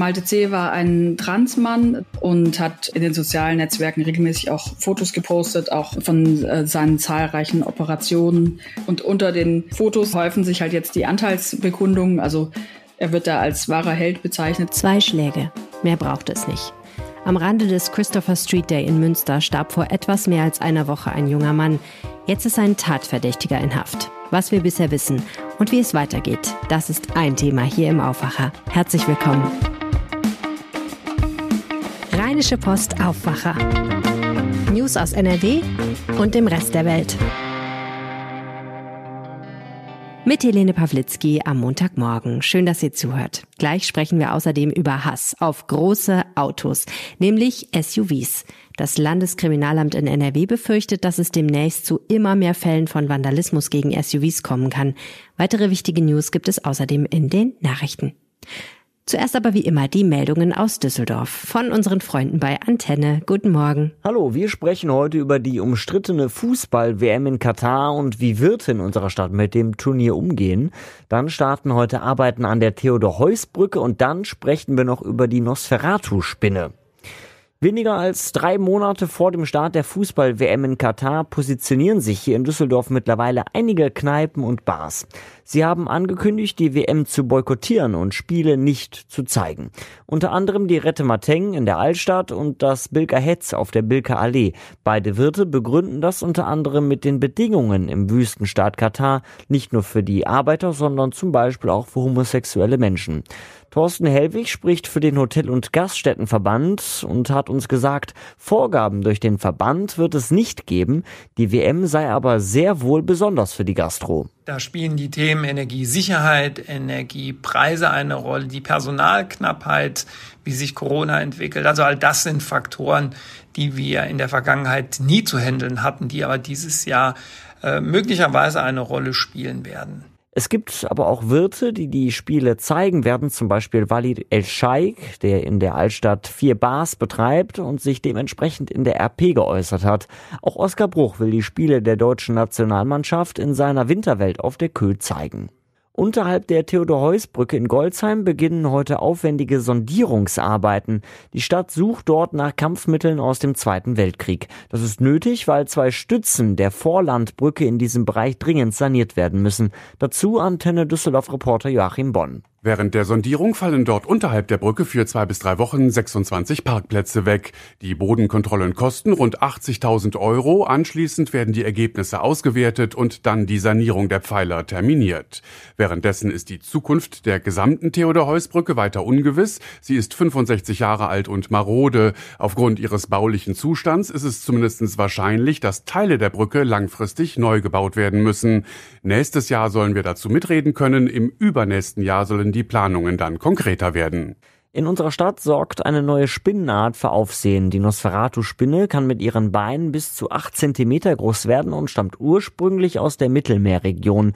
Malte C. war ein Transmann und hat in den sozialen Netzwerken regelmäßig auch Fotos gepostet, auch von äh, seinen zahlreichen Operationen. Und unter den Fotos häufen sich halt jetzt die Anteilsbekundungen. Also er wird da als wahrer Held bezeichnet. Zwei Schläge. Mehr braucht es nicht. Am Rande des Christopher Street Day in Münster starb vor etwas mehr als einer Woche ein junger Mann. Jetzt ist ein Tatverdächtiger in Haft. Was wir bisher wissen und wie es weitergeht, das ist ein Thema hier im Aufwacher. Herzlich willkommen. Rheinische Post Aufwacher. News aus NRW und dem Rest der Welt. Mit Helene Pawlitzki am Montagmorgen. Schön, dass ihr zuhört. Gleich sprechen wir außerdem über Hass auf große Autos, nämlich SUVs. Das Landeskriminalamt in NRW befürchtet, dass es demnächst zu immer mehr Fällen von Vandalismus gegen SUVs kommen kann. Weitere wichtige News gibt es außerdem in den Nachrichten. Zuerst aber wie immer die Meldungen aus Düsseldorf von unseren Freunden bei Antenne. Guten Morgen. Hallo, wir sprechen heute über die umstrittene Fußball-WM in Katar und wie Wirte in unserer Stadt mit dem Turnier umgehen. Dann starten heute Arbeiten an der Theodor-Heuss-Brücke und dann sprechen wir noch über die Nosferatu-Spinne. Weniger als drei Monate vor dem Start der Fußball-WM in Katar positionieren sich hier in Düsseldorf mittlerweile einige Kneipen und Bars. Sie haben angekündigt, die WM zu boykottieren und Spiele nicht zu zeigen. Unter anderem die Rette Mateng in der Altstadt und das Bilker Hetz auf der Bilker Allee. Beide Wirte begründen das unter anderem mit den Bedingungen im Wüstenstaat Katar, nicht nur für die Arbeiter, sondern zum Beispiel auch für homosexuelle Menschen. Thorsten Hellwig spricht für den Hotel- und Gaststättenverband und hat uns gesagt, Vorgaben durch den Verband wird es nicht geben. Die WM sei aber sehr wohl besonders für die Gastro. Da spielen die Themen Energiesicherheit, Energiepreise eine Rolle, die Personalknappheit, wie sich Corona entwickelt. Also all das sind Faktoren, die wir in der Vergangenheit nie zu handeln hatten, die aber dieses Jahr äh, möglicherweise eine Rolle spielen werden. Es gibt aber auch Wirte, die die Spiele zeigen werden, zum Beispiel Walid El-Scheik, der in der Altstadt vier Bars betreibt und sich dementsprechend in der RP geäußert hat. Auch Oskar Bruch will die Spiele der deutschen Nationalmannschaft in seiner Winterwelt auf der Kö zeigen. Unterhalb der Theodor-Heuss-Brücke in Goldsheim beginnen heute aufwendige Sondierungsarbeiten. Die Stadt sucht dort nach Kampfmitteln aus dem Zweiten Weltkrieg. Das ist nötig, weil zwei Stützen der Vorlandbrücke in diesem Bereich dringend saniert werden müssen. Dazu Antenne Düsseldorf-Reporter Joachim Bonn. Während der Sondierung fallen dort unterhalb der Brücke für zwei bis drei Wochen 26 Parkplätze weg. Die Bodenkontrollen kosten rund 80.000 Euro. Anschließend werden die Ergebnisse ausgewertet und dann die Sanierung der Pfeiler terminiert. Währenddessen ist die Zukunft der gesamten Theodor-Heuss-Brücke weiter ungewiss. Sie ist 65 Jahre alt und marode. Aufgrund ihres baulichen Zustands ist es zumindest wahrscheinlich, dass Teile der Brücke langfristig neu gebaut werden müssen. Nächstes Jahr sollen wir dazu mitreden können. Im übernächsten Jahr sollen die Planungen dann konkreter werden. In unserer Stadt sorgt eine neue Spinnenart für Aufsehen. Die Nosferatu-Spinne kann mit ihren Beinen bis zu acht Zentimeter groß werden und stammt ursprünglich aus der Mittelmeerregion.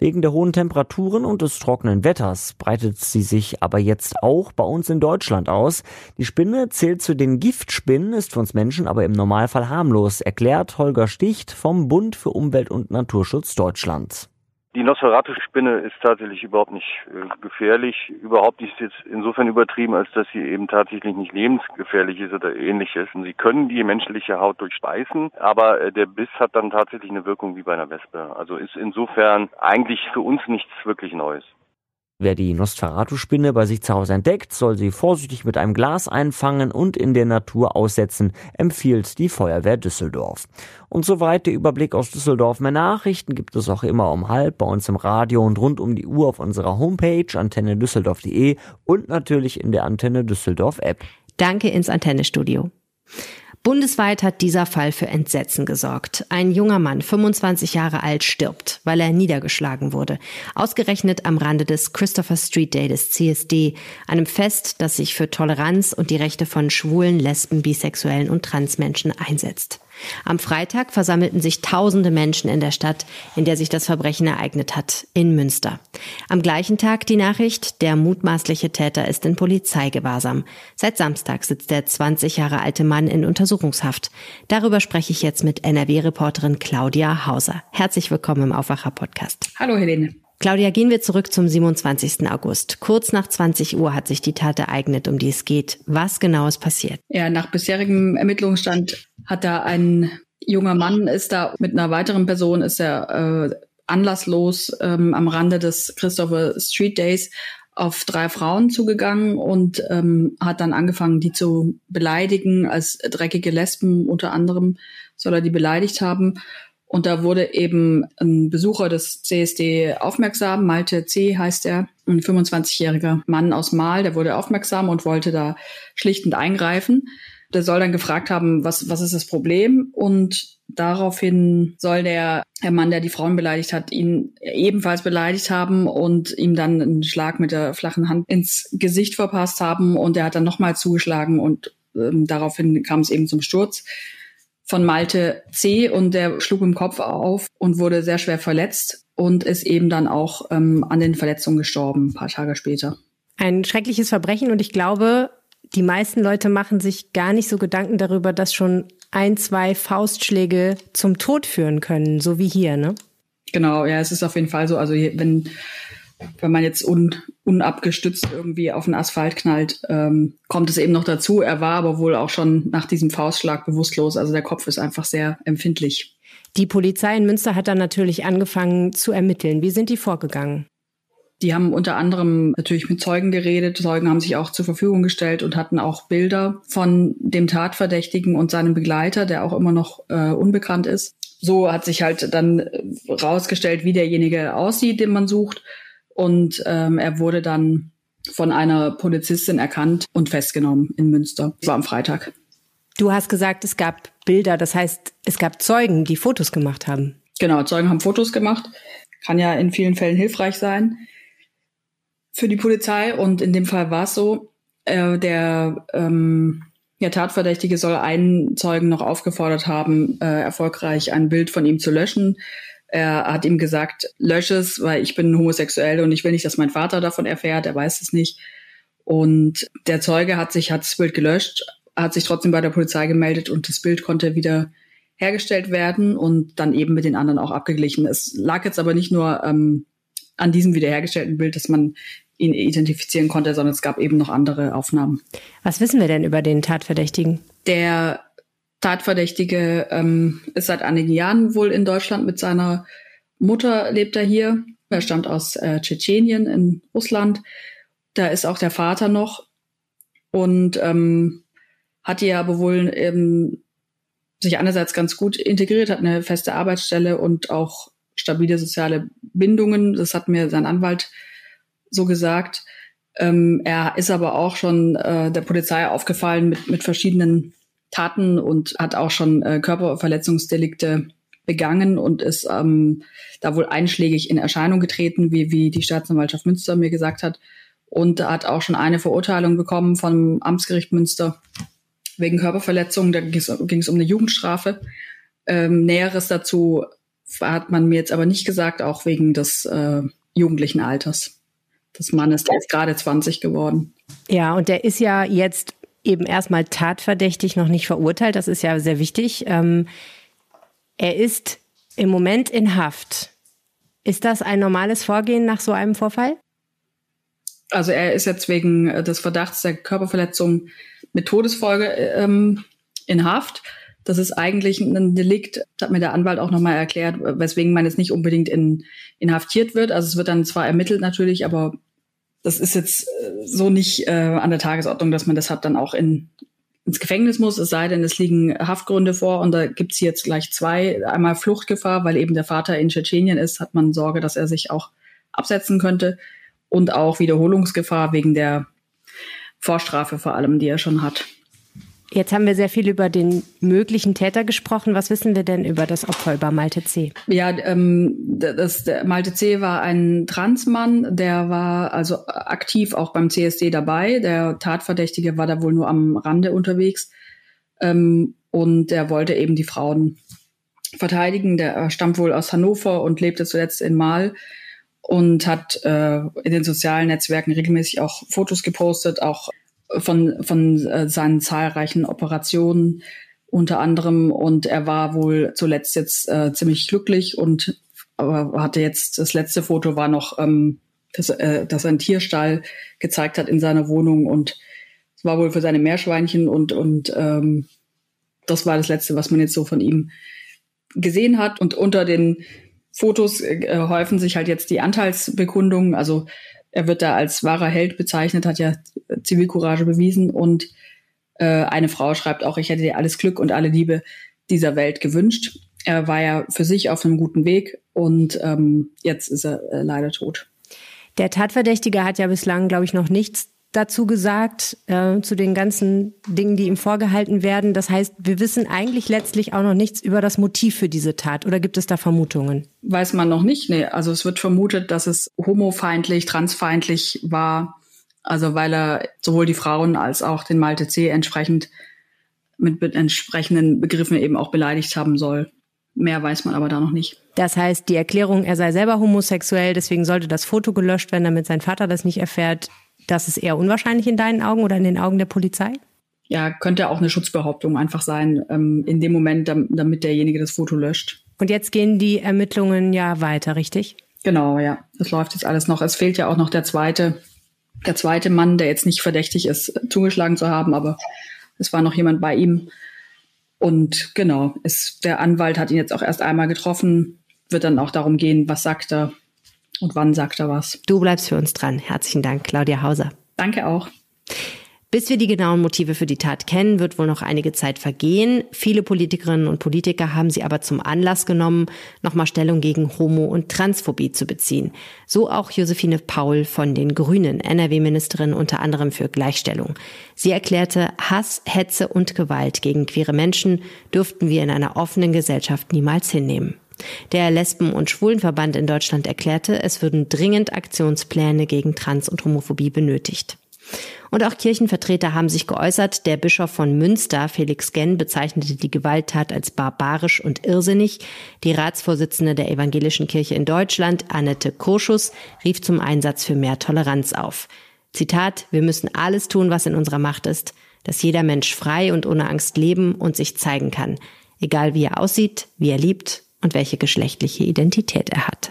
Wegen der hohen Temperaturen und des trockenen Wetters breitet sie sich aber jetzt auch bei uns in Deutschland aus. Die Spinne zählt zu den Giftspinnen, ist für uns Menschen aber im Normalfall harmlos, erklärt Holger Sticht vom Bund für Umwelt und Naturschutz Deutschland. Die Nosferatu-Spinne ist tatsächlich überhaupt nicht äh, gefährlich. Überhaupt nicht jetzt insofern übertrieben, als dass sie eben tatsächlich nicht lebensgefährlich ist oder ähnliches. Und sie können die menschliche Haut durchspeisen, aber äh, der Biss hat dann tatsächlich eine Wirkung wie bei einer Wespe. Also ist insofern eigentlich für uns nichts wirklich Neues. Wer die Nosferatu-Spinne bei sich zu Hause entdeckt, soll sie vorsichtig mit einem Glas einfangen und in der Natur aussetzen, empfiehlt die Feuerwehr Düsseldorf. Und soweit der Überblick aus Düsseldorf. Mehr Nachrichten gibt es auch immer um halb bei uns im Radio und rund um die Uhr auf unserer Homepage antennedüsseldorf.de und natürlich in der Antenne Düsseldorf App. Danke ins Antennestudio. Bundesweit hat dieser Fall für Entsetzen gesorgt. Ein junger Mann, 25 Jahre alt, stirbt, weil er niedergeschlagen wurde. Ausgerechnet am Rande des Christopher Street Day des CSD, einem Fest, das sich für Toleranz und die Rechte von Schwulen, Lesben, Bisexuellen und Transmenschen einsetzt. Am Freitag versammelten sich tausende Menschen in der Stadt, in der sich das Verbrechen ereignet hat, in Münster. Am gleichen Tag die Nachricht, der mutmaßliche Täter ist in Polizeigewahrsam. Seit Samstag sitzt der 20 Jahre alte Mann in Untersuchungshaft. Darüber spreche ich jetzt mit NRW-Reporterin Claudia Hauser. Herzlich willkommen im Aufwacher-Podcast. Hallo Helene. Claudia, gehen wir zurück zum 27. August. Kurz nach 20 Uhr hat sich die Tat ereignet, um die es geht. Was genau ist passiert? Ja, nach bisherigem Ermittlungsstand hat da ein junger Mann ist da mit einer weiteren Person ist er äh, anlasslos ähm, am Rande des Christopher Street Days auf drei Frauen zugegangen und ähm, hat dann angefangen, die zu beleidigen als dreckige Lesben unter anderem soll er die beleidigt haben. Und da wurde eben ein Besucher des CSD aufmerksam, Malte C. heißt er, ein 25-jähriger Mann aus Mal, der wurde aufmerksam und wollte da schlichtend eingreifen. Der soll dann gefragt haben, was, was ist das Problem? Und daraufhin soll der, der Mann, der die Frauen beleidigt hat, ihn ebenfalls beleidigt haben und ihm dann einen Schlag mit der flachen Hand ins Gesicht verpasst haben. Und er hat dann nochmal zugeschlagen und ähm, daraufhin kam es eben zum Sturz von Malte C. und der schlug im Kopf auf und wurde sehr schwer verletzt und ist eben dann auch ähm, an den Verletzungen gestorben, ein paar Tage später. Ein schreckliches Verbrechen und ich glaube, die meisten Leute machen sich gar nicht so Gedanken darüber, dass schon ein, zwei Faustschläge zum Tod führen können, so wie hier, ne? Genau, ja, es ist auf jeden Fall so. Also wenn, wenn man jetzt un, unabgestützt irgendwie auf den Asphalt knallt, ähm, kommt es eben noch dazu. Er war aber wohl auch schon nach diesem Faustschlag bewusstlos. Also der Kopf ist einfach sehr empfindlich. Die Polizei in Münster hat dann natürlich angefangen zu ermitteln. Wie sind die vorgegangen? Die haben unter anderem natürlich mit Zeugen geredet. Zeugen haben sich auch zur Verfügung gestellt und hatten auch Bilder von dem Tatverdächtigen und seinem Begleiter, der auch immer noch äh, unbekannt ist. So hat sich halt dann äh, rausgestellt, wie derjenige aussieht, den man sucht. Und ähm, er wurde dann von einer Polizistin erkannt und festgenommen in Münster. Das war am Freitag. Du hast gesagt, es gab Bilder, das heißt, es gab Zeugen, die Fotos gemacht haben. Genau, Zeugen haben Fotos gemacht. Kann ja in vielen Fällen hilfreich sein für die Polizei. Und in dem Fall war es so, äh, der, ähm, der Tatverdächtige soll einen Zeugen noch aufgefordert haben, äh, erfolgreich ein Bild von ihm zu löschen. Er hat ihm gesagt, lösche es, weil ich bin homosexuell und ich will nicht, dass mein Vater davon erfährt. Er weiß es nicht. Und der Zeuge hat sich, hat das Bild gelöscht, hat sich trotzdem bei der Polizei gemeldet und das Bild konnte wieder hergestellt werden und dann eben mit den anderen auch abgeglichen. Es lag jetzt aber nicht nur ähm, an diesem wiederhergestellten Bild, dass man ihn identifizieren konnte, sondern es gab eben noch andere Aufnahmen. Was wissen wir denn über den Tatverdächtigen? Der Tatverdächtige ähm, ist seit einigen Jahren wohl in Deutschland mit seiner Mutter lebt er hier. Er stammt aus äh, Tschetschenien in Russland. Da ist auch der Vater noch und ähm, hat hier aber wohl ähm, sich einerseits ganz gut integriert, hat eine feste Arbeitsstelle und auch stabile soziale Bindungen. Das hat mir sein Anwalt so gesagt. Ähm, er ist aber auch schon äh, der Polizei aufgefallen mit, mit verschiedenen Taten und hat auch schon äh, Körperverletzungsdelikte begangen und ist ähm, da wohl einschlägig in Erscheinung getreten, wie, wie die Staatsanwaltschaft Münster mir gesagt hat. Und hat auch schon eine Verurteilung bekommen vom Amtsgericht Münster wegen Körperverletzung. Da ging es um eine Jugendstrafe. Ähm, Näheres dazu hat man mir jetzt aber nicht gesagt, auch wegen des äh, jugendlichen Alters des Mannes. Der ist gerade 20 geworden. Ja, und der ist ja jetzt eben erstmal tatverdächtig, noch nicht verurteilt. Das ist ja sehr wichtig. Ähm, er ist im Moment in Haft. Ist das ein normales Vorgehen nach so einem Vorfall? Also er ist jetzt wegen des Verdachts der Körperverletzung mit Todesfolge ähm, in Haft. Das ist eigentlich ein Delikt, das hat mir der Anwalt auch nochmal erklärt, weswegen man jetzt nicht unbedingt in, inhaftiert wird. Also es wird dann zwar ermittelt natürlich, aber das ist jetzt äh, so nicht äh, an der Tagesordnung, dass man deshalb dann auch in, ins Gefängnis muss, es sei denn, es liegen Haftgründe vor und da gibt's jetzt gleich zwei. Einmal Fluchtgefahr, weil eben der Vater in Tschetschenien ist, hat man Sorge, dass er sich auch absetzen könnte und auch Wiederholungsgefahr wegen der Vorstrafe vor allem, die er schon hat. Jetzt haben wir sehr viel über den möglichen Täter gesprochen. Was wissen wir denn über das Opfer, über Malte C? Ja, ähm, das, der Malte C war ein Transmann, der war also aktiv auch beim CSD dabei. Der Tatverdächtige war da wohl nur am Rande unterwegs. Ähm, und der wollte eben die Frauen verteidigen. Der stammt wohl aus Hannover und lebte zuletzt in Mal und hat äh, in den sozialen Netzwerken regelmäßig auch Fotos gepostet, auch von, von äh, seinen zahlreichen Operationen unter anderem. Und er war wohl zuletzt jetzt äh, ziemlich glücklich und aber hatte jetzt, das letzte Foto war noch, ähm, dass, äh, dass einen Tierstall gezeigt hat in seiner Wohnung und es war wohl für seine Meerschweinchen und, und ähm, das war das Letzte, was man jetzt so von ihm gesehen hat. Und unter den Fotos äh, häufen sich halt jetzt die Anteilsbekundungen. Also er wird da als wahrer Held bezeichnet, hat ja Zivilcourage bewiesen und äh, eine Frau schreibt auch, ich hätte dir alles Glück und alle Liebe dieser Welt gewünscht. Er war ja für sich auf einem guten Weg und ähm, jetzt ist er äh, leider tot. Der Tatverdächtige hat ja bislang, glaube ich, noch nichts dazu gesagt, äh, zu den ganzen Dingen, die ihm vorgehalten werden. Das heißt, wir wissen eigentlich letztlich auch noch nichts über das Motiv für diese Tat. Oder gibt es da Vermutungen? Weiß man noch nicht. Nee, also es wird vermutet, dass es homofeindlich, transfeindlich war. Also weil er sowohl die Frauen als auch den Malte C. entsprechend mit entsprechenden Begriffen eben auch beleidigt haben soll. Mehr weiß man aber da noch nicht. Das heißt, die Erklärung, er sei selber homosexuell, deswegen sollte das Foto gelöscht werden, damit sein Vater das nicht erfährt, das ist eher unwahrscheinlich in deinen Augen oder in den Augen der Polizei? Ja, könnte auch eine Schutzbehauptung einfach sein, ähm, in dem Moment, damit derjenige das Foto löscht. Und jetzt gehen die Ermittlungen ja weiter, richtig? Genau, ja. Das läuft jetzt alles noch. Es fehlt ja auch noch der zweite, der zweite Mann, der jetzt nicht verdächtig ist, zugeschlagen zu haben, aber es war noch jemand bei ihm. Und genau, es, der Anwalt hat ihn jetzt auch erst einmal getroffen, wird dann auch darum gehen, was sagt er, und wann sagt er was. Du bleibst für uns dran. Herzlichen Dank, Claudia Hauser. Danke auch. Bis wir die genauen Motive für die Tat kennen, wird wohl noch einige Zeit vergehen. Viele Politikerinnen und Politiker haben sie aber zum Anlass genommen, nochmal Stellung gegen Homo- und Transphobie zu beziehen. So auch Josephine Paul von den Grünen, NRW-Ministerin unter anderem für Gleichstellung. Sie erklärte, Hass, Hetze und Gewalt gegen queere Menschen dürften wir in einer offenen Gesellschaft niemals hinnehmen. Der Lesben- und Schwulenverband in Deutschland erklärte, es würden dringend Aktionspläne gegen Trans- und Homophobie benötigt. Und auch Kirchenvertreter haben sich geäußert. Der Bischof von Münster, Felix Genn, bezeichnete die Gewalttat als barbarisch und irrsinnig. Die Ratsvorsitzende der Evangelischen Kirche in Deutschland, Annette Kurschus, rief zum Einsatz für mehr Toleranz auf. Zitat, wir müssen alles tun, was in unserer Macht ist, dass jeder Mensch frei und ohne Angst leben und sich zeigen kann. Egal wie er aussieht, wie er liebt und welche geschlechtliche Identität er hat.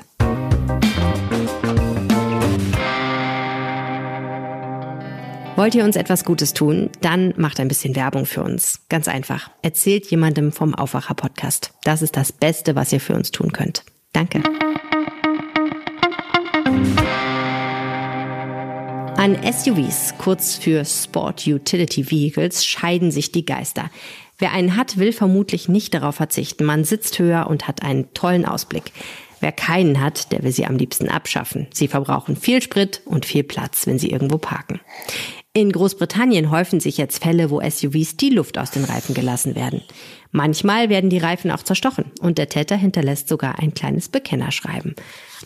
Wollt ihr uns etwas Gutes tun? Dann macht ein bisschen Werbung für uns. Ganz einfach. Erzählt jemandem vom Aufwacher Podcast. Das ist das Beste, was ihr für uns tun könnt. Danke. An SUVs, kurz für Sport Utility Vehicles, scheiden sich die Geister. Wer einen hat, will vermutlich nicht darauf verzichten. Man sitzt höher und hat einen tollen Ausblick. Wer keinen hat, der will sie am liebsten abschaffen. Sie verbrauchen viel Sprit und viel Platz, wenn sie irgendwo parken. In Großbritannien häufen sich jetzt Fälle, wo SUVs die Luft aus den Reifen gelassen werden. Manchmal werden die Reifen auch zerstochen und der Täter hinterlässt sogar ein kleines Bekennerschreiben.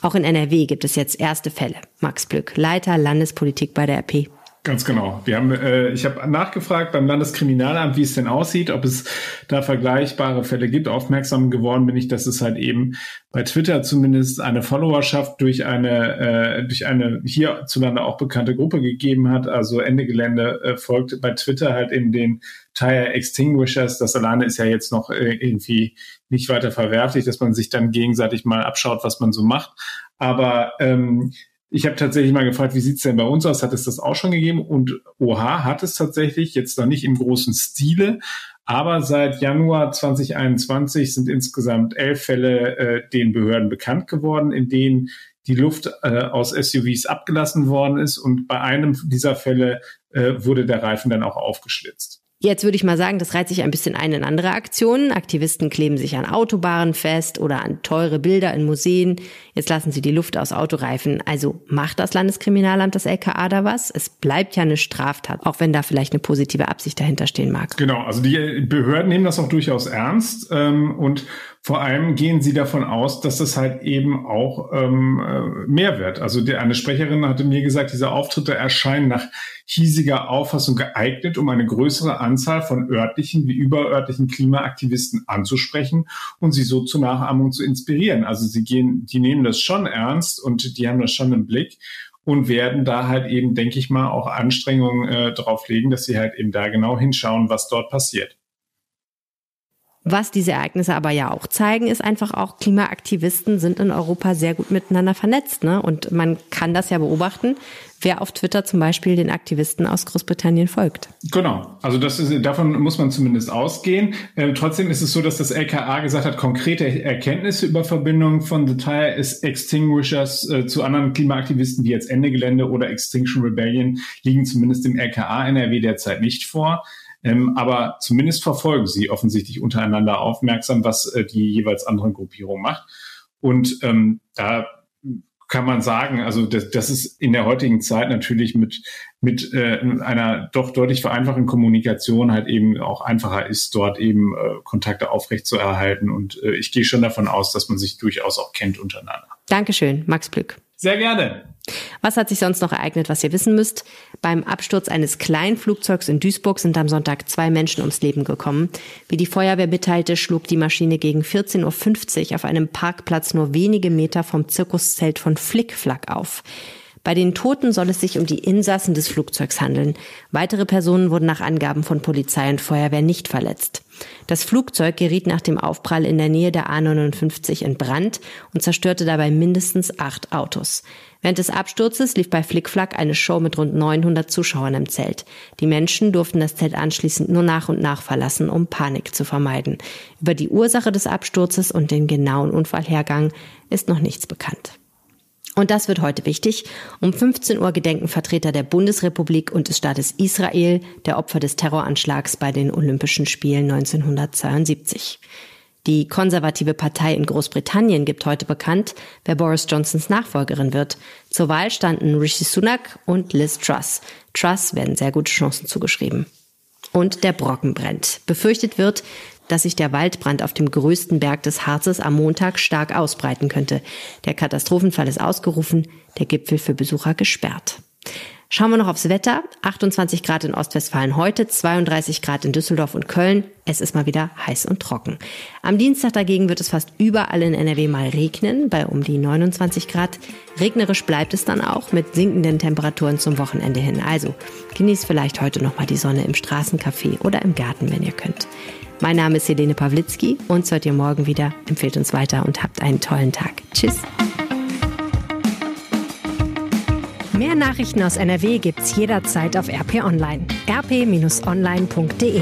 Auch in NRW gibt es jetzt erste Fälle. Max Blück, Leiter Landespolitik bei der RP. Ganz genau. Wir haben, äh, ich habe nachgefragt beim Landeskriminalamt, wie es denn aussieht, ob es da vergleichbare Fälle gibt. Aufmerksam geworden bin ich, dass es halt eben bei Twitter zumindest eine Followerschaft durch eine äh, durch eine hierzulande auch bekannte Gruppe gegeben hat. Also Ende Gelände äh, folgt bei Twitter halt eben den Tire Extinguishers. Das alleine ist ja jetzt noch äh, irgendwie nicht weiter verwerflich, dass man sich dann gegenseitig mal abschaut, was man so macht. Aber ähm, ich habe tatsächlich mal gefragt, wie sieht's denn bei uns aus? Hat es das auch schon gegeben? Und OH hat es tatsächlich, jetzt noch nicht im großen Stile, aber seit Januar 2021 sind insgesamt elf Fälle äh, den Behörden bekannt geworden, in denen die Luft äh, aus SUVs abgelassen worden ist. Und bei einem dieser Fälle äh, wurde der Reifen dann auch aufgeschlitzt. Jetzt würde ich mal sagen, das reiht sich ein bisschen ein in andere Aktionen. Aktivisten kleben sich an Autobahnen fest oder an teure Bilder in Museen. Jetzt lassen sie die Luft aus Autoreifen. Also macht das Landeskriminalamt, das LKA da was? Es bleibt ja eine Straftat, auch wenn da vielleicht eine positive Absicht dahinter stehen mag. Genau, also die Behörden nehmen das auch durchaus ernst ähm, und vor allem gehen sie davon aus, dass es halt eben auch ähm, äh, mehr wird. Also die, eine Sprecherin hatte mir gesagt, diese Auftritte erscheinen nach hiesiger Auffassung geeignet, um eine größere Anzahl von örtlichen wie überörtlichen Klimaaktivisten anzusprechen und sie so zur Nachahmung zu inspirieren. Also sie gehen, die nehmen das schon ernst und die haben das schon im Blick und werden da halt eben, denke ich mal, auch Anstrengungen äh, drauf legen, dass sie halt eben da genau hinschauen, was dort passiert. Was diese Ereignisse aber ja auch zeigen, ist einfach auch, Klimaaktivisten sind in Europa sehr gut miteinander vernetzt. Ne? Und man kann das ja beobachten, wer auf Twitter zum Beispiel den Aktivisten aus Großbritannien folgt. Genau, also das ist, davon muss man zumindest ausgehen. Ähm, trotzdem ist es so, dass das LKA gesagt hat, konkrete Erkenntnisse über Verbindungen von The Tire Extinguishers äh, zu anderen Klimaaktivisten wie jetzt Ende Gelände oder Extinction Rebellion liegen zumindest im LKA NRW derzeit nicht vor. Ähm, aber zumindest verfolgen sie offensichtlich untereinander aufmerksam, was äh, die jeweils andere Gruppierung macht. Und ähm, da kann man sagen, also das, das ist in der heutigen Zeit natürlich mit, mit äh, einer doch deutlich vereinfachten Kommunikation halt eben auch einfacher ist, dort eben äh, Kontakte aufrechtzuerhalten. Und äh, ich gehe schon davon aus, dass man sich durchaus auch kennt untereinander. Dankeschön, Max Plück. Sehr gerne. Was hat sich sonst noch ereignet, was ihr wissen müsst? Beim Absturz eines Kleinflugzeugs in Duisburg sind am Sonntag zwei Menschen ums Leben gekommen. Wie die Feuerwehr mitteilte, schlug die Maschine gegen 14.50 Uhr auf einem Parkplatz nur wenige Meter vom Zirkuszelt von Flickflack auf. Bei den Toten soll es sich um die Insassen des Flugzeugs handeln. Weitere Personen wurden nach Angaben von Polizei und Feuerwehr nicht verletzt. Das Flugzeug geriet nach dem Aufprall in der Nähe der A59 in Brand und zerstörte dabei mindestens acht Autos. Während des Absturzes lief bei Flickflack eine Show mit rund 900 Zuschauern im Zelt. Die Menschen durften das Zelt anschließend nur nach und nach verlassen, um Panik zu vermeiden. Über die Ursache des Absturzes und den genauen Unfallhergang ist noch nichts bekannt. Und das wird heute wichtig. Um 15 Uhr gedenken Vertreter der Bundesrepublik und des Staates Israel der Opfer des Terroranschlags bei den Olympischen Spielen 1972. Die konservative Partei in Großbritannien gibt heute bekannt, wer Boris Johnsons Nachfolgerin wird. Zur Wahl standen Rishi Sunak und Liz Truss. Truss werden sehr gute Chancen zugeschrieben. Und der Brocken brennt. Befürchtet wird, dass sich der Waldbrand auf dem größten Berg des Harzes am Montag stark ausbreiten könnte. Der Katastrophenfall ist ausgerufen, der Gipfel für Besucher gesperrt. Schauen wir noch aufs Wetter. 28 Grad in Ostwestfalen heute, 32 Grad in Düsseldorf und Köln. Es ist mal wieder heiß und trocken. Am Dienstag dagegen wird es fast überall in NRW mal regnen, bei um die 29 Grad. Regnerisch bleibt es dann auch mit sinkenden Temperaturen zum Wochenende hin. Also genießt vielleicht heute noch mal die Sonne im Straßencafé oder im Garten, wenn ihr könnt. Mein Name ist Helene Pawlitzki. Uns hört ihr morgen wieder. Empfehlt uns weiter und habt einen tollen Tag. Tschüss. Mehr Nachrichten aus NRW gibt's jederzeit auf RP Online. rp-online.de